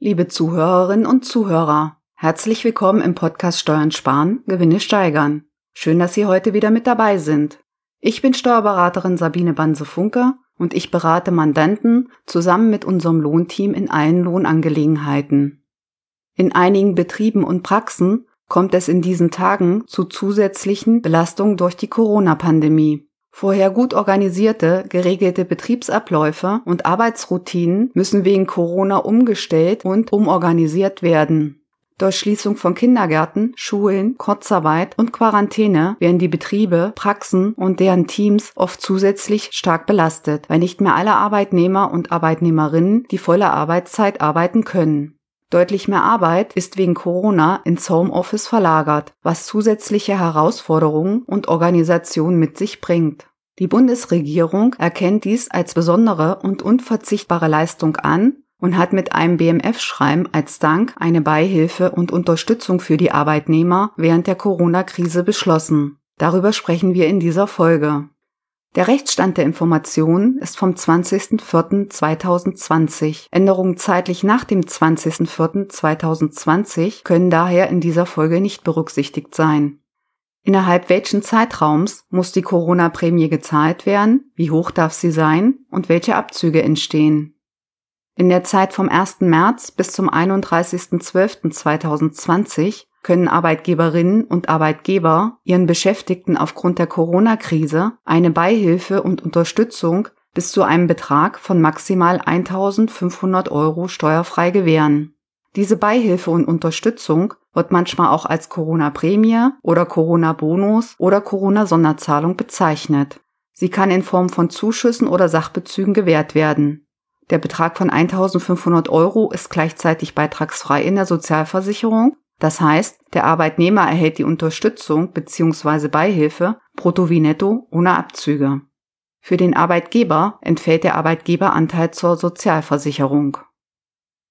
Liebe Zuhörerinnen und Zuhörer, herzlich willkommen im Podcast Steuern sparen, Gewinne steigern. Schön, dass Sie heute wieder mit dabei sind. Ich bin Steuerberaterin Sabine Banse-Funke und ich berate Mandanten zusammen mit unserem Lohnteam in allen Lohnangelegenheiten. In einigen Betrieben und Praxen kommt es in diesen Tagen zu zusätzlichen Belastungen durch die Corona-Pandemie. Vorher gut organisierte, geregelte Betriebsabläufe und Arbeitsroutinen müssen wegen Corona umgestellt und umorganisiert werden. Durch Schließung von Kindergärten, Schulen, Kurzarbeit und Quarantäne werden die Betriebe, Praxen und deren Teams oft zusätzlich stark belastet, weil nicht mehr alle Arbeitnehmer und Arbeitnehmerinnen die volle Arbeitszeit arbeiten können. Deutlich mehr Arbeit ist wegen Corona ins Homeoffice verlagert, was zusätzliche Herausforderungen und Organisation mit sich bringt. Die Bundesregierung erkennt dies als besondere und unverzichtbare Leistung an und hat mit einem BMF-Schreiben als Dank eine Beihilfe und Unterstützung für die Arbeitnehmer während der Corona-Krise beschlossen. Darüber sprechen wir in dieser Folge. Der Rechtsstand der Informationen ist vom 20.04.2020. Änderungen zeitlich nach dem 20.04.2020 können daher in dieser Folge nicht berücksichtigt sein. Innerhalb welchen Zeitraums muss die Corona-Prämie gezahlt werden, wie hoch darf sie sein und welche Abzüge entstehen? In der Zeit vom 1. März bis zum 31.12.2020 können Arbeitgeberinnen und Arbeitgeber ihren Beschäftigten aufgrund der Corona-Krise eine Beihilfe und Unterstützung bis zu einem Betrag von maximal 1500 Euro steuerfrei gewähren. Diese Beihilfe und Unterstützung wird manchmal auch als Corona-Prämie oder Corona-Bonus oder Corona-Sonderzahlung bezeichnet. Sie kann in Form von Zuschüssen oder Sachbezügen gewährt werden. Der Betrag von 1500 Euro ist gleichzeitig beitragsfrei in der Sozialversicherung das heißt, der Arbeitnehmer erhält die Unterstützung bzw. Beihilfe brutto wie netto ohne Abzüge. Für den Arbeitgeber entfällt der Arbeitgeberanteil zur Sozialversicherung.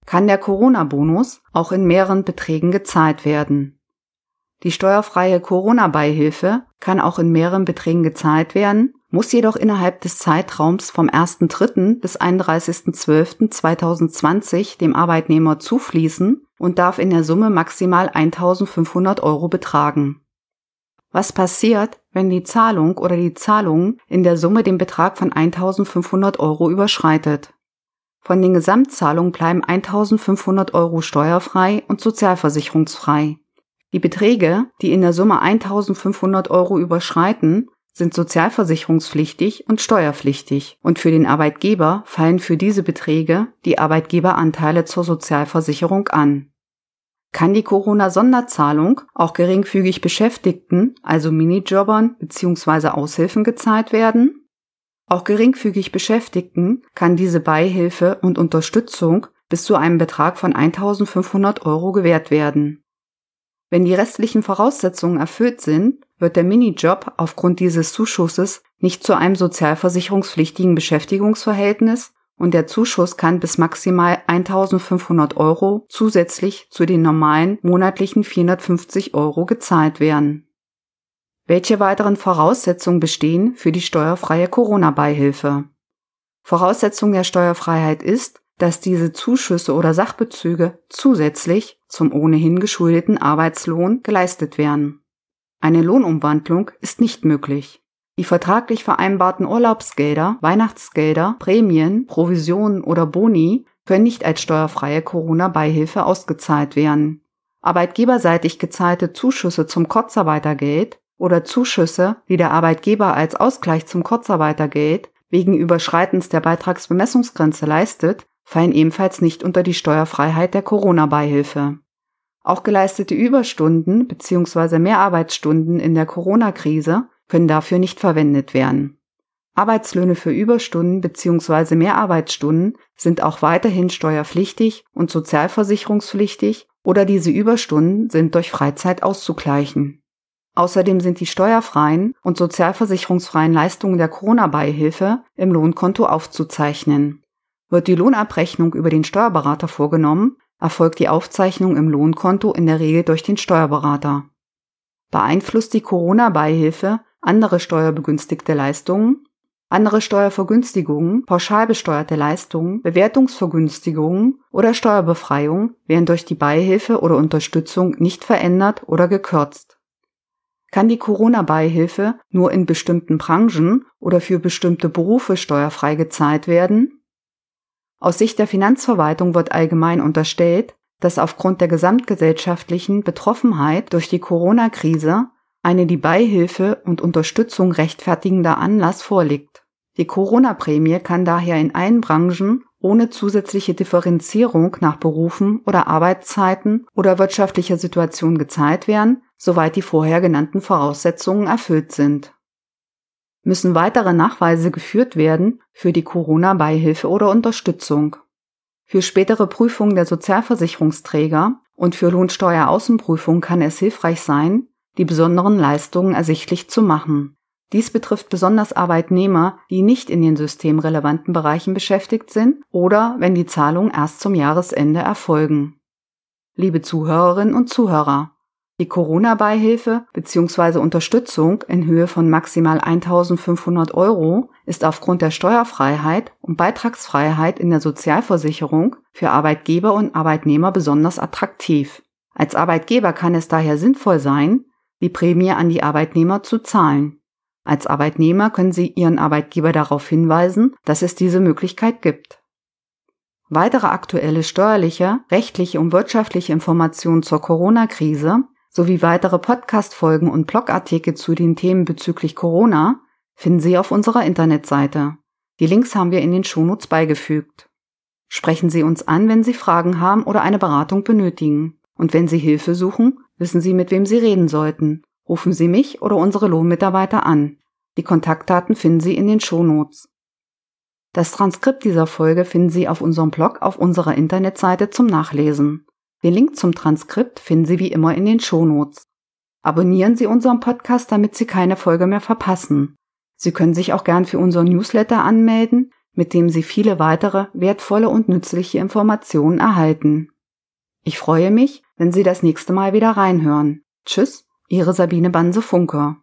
Kann der Corona-Bonus auch in mehreren Beträgen gezahlt werden. Die steuerfreie Corona-Beihilfe kann auch in mehreren Beträgen gezahlt werden, muss jedoch innerhalb des Zeitraums vom 1.3. bis 31.12.2020 dem Arbeitnehmer zufließen und darf in der Summe maximal 1500 Euro betragen. Was passiert, wenn die Zahlung oder die Zahlung in der Summe den Betrag von 1500 Euro überschreitet? Von den Gesamtzahlungen bleiben 1500 Euro steuerfrei und sozialversicherungsfrei. Die Beträge, die in der Summe 1500 Euro überschreiten, sind sozialversicherungspflichtig und steuerpflichtig und für den Arbeitgeber fallen für diese Beträge die Arbeitgeberanteile zur Sozialversicherung an. Kann die Corona-Sonderzahlung auch geringfügig Beschäftigten, also Minijobbern bzw. Aushilfen gezahlt werden? Auch geringfügig Beschäftigten kann diese Beihilfe und Unterstützung bis zu einem Betrag von 1500 Euro gewährt werden. Wenn die restlichen Voraussetzungen erfüllt sind, wird der Minijob aufgrund dieses Zuschusses nicht zu einem sozialversicherungspflichtigen Beschäftigungsverhältnis und der Zuschuss kann bis maximal 1500 Euro zusätzlich zu den normalen monatlichen 450 Euro gezahlt werden. Welche weiteren Voraussetzungen bestehen für die steuerfreie Corona-Beihilfe? Voraussetzung der Steuerfreiheit ist, dass diese Zuschüsse oder Sachbezüge zusätzlich zum ohnehin geschuldeten Arbeitslohn geleistet werden. Eine Lohnumwandlung ist nicht möglich. Die vertraglich vereinbarten Urlaubsgelder, Weihnachtsgelder, Prämien, Provisionen oder Boni können nicht als steuerfreie Corona-Beihilfe ausgezahlt werden. Arbeitgeberseitig gezahlte Zuschüsse zum Kurzarbeitergeld oder Zuschüsse, die der Arbeitgeber als Ausgleich zum Kurzarbeitergeld wegen Überschreitens der Beitragsbemessungsgrenze leistet, fallen ebenfalls nicht unter die Steuerfreiheit der Corona-Beihilfe. Auch geleistete Überstunden bzw. Mehrarbeitsstunden in der Corona-Krise können dafür nicht verwendet werden. Arbeitslöhne für Überstunden bzw. Mehrarbeitsstunden sind auch weiterhin steuerpflichtig und sozialversicherungspflichtig oder diese Überstunden sind durch Freizeit auszugleichen. Außerdem sind die steuerfreien und sozialversicherungsfreien Leistungen der Corona-Beihilfe im Lohnkonto aufzuzeichnen. Wird die Lohnabrechnung über den Steuerberater vorgenommen, erfolgt die Aufzeichnung im Lohnkonto in der Regel durch den Steuerberater. Beeinflusst die Corona-Beihilfe andere steuerbegünstigte Leistungen? andere Steuervergünstigungen, pauschal besteuerte Leistungen, Bewertungsvergünstigungen oder Steuerbefreiung werden durch die Beihilfe oder Unterstützung nicht verändert oder gekürzt. Kann die Corona-Beihilfe nur in bestimmten Branchen oder für bestimmte Berufe steuerfrei gezahlt werden? Aus Sicht der Finanzverwaltung wird allgemein unterstellt, dass aufgrund der gesamtgesellschaftlichen Betroffenheit durch die Corona-Krise eine die Beihilfe und Unterstützung rechtfertigender Anlass vorliegt. Die Corona-Prämie kann daher in allen Branchen ohne zusätzliche Differenzierung nach Berufen oder Arbeitszeiten oder wirtschaftlicher Situation gezahlt werden, soweit die vorher genannten Voraussetzungen erfüllt sind. Müssen weitere Nachweise geführt werden für die Corona-Beihilfe oder Unterstützung. Für spätere Prüfungen der Sozialversicherungsträger und für Lohnsteueraußenprüfung kann es hilfreich sein, die besonderen Leistungen ersichtlich zu machen. Dies betrifft besonders Arbeitnehmer, die nicht in den systemrelevanten Bereichen beschäftigt sind oder wenn die Zahlungen erst zum Jahresende erfolgen. Liebe Zuhörerinnen und Zuhörer, die Corona-Beihilfe bzw. Unterstützung in Höhe von maximal 1500 Euro ist aufgrund der Steuerfreiheit und Beitragsfreiheit in der Sozialversicherung für Arbeitgeber und Arbeitnehmer besonders attraktiv. Als Arbeitgeber kann es daher sinnvoll sein, die Prämie an die Arbeitnehmer zu zahlen. Als Arbeitnehmer können Sie Ihren Arbeitgeber darauf hinweisen, dass es diese Möglichkeit gibt. Weitere aktuelle steuerliche, rechtliche und wirtschaftliche Informationen zur Corona-Krise sowie weitere Podcast-Folgen und Blogartikel zu den Themen bezüglich Corona finden Sie auf unserer Internetseite. Die Links haben wir in den Shownotes beigefügt. Sprechen Sie uns an, wenn Sie Fragen haben oder eine Beratung benötigen. Und wenn Sie Hilfe suchen, Wissen Sie, mit wem Sie reden sollten? Rufen Sie mich oder unsere Lohnmitarbeiter an. Die Kontaktdaten finden Sie in den Shownotes. Das Transkript dieser Folge finden Sie auf unserem Blog auf unserer Internetseite zum Nachlesen. Den Link zum Transkript finden Sie wie immer in den Shownotes. Abonnieren Sie unseren Podcast, damit Sie keine Folge mehr verpassen. Sie können sich auch gern für unseren Newsletter anmelden, mit dem Sie viele weitere wertvolle und nützliche Informationen erhalten. Ich freue mich, wenn Sie das nächste Mal wieder reinhören. Tschüss, Ihre Sabine Banse-Funker.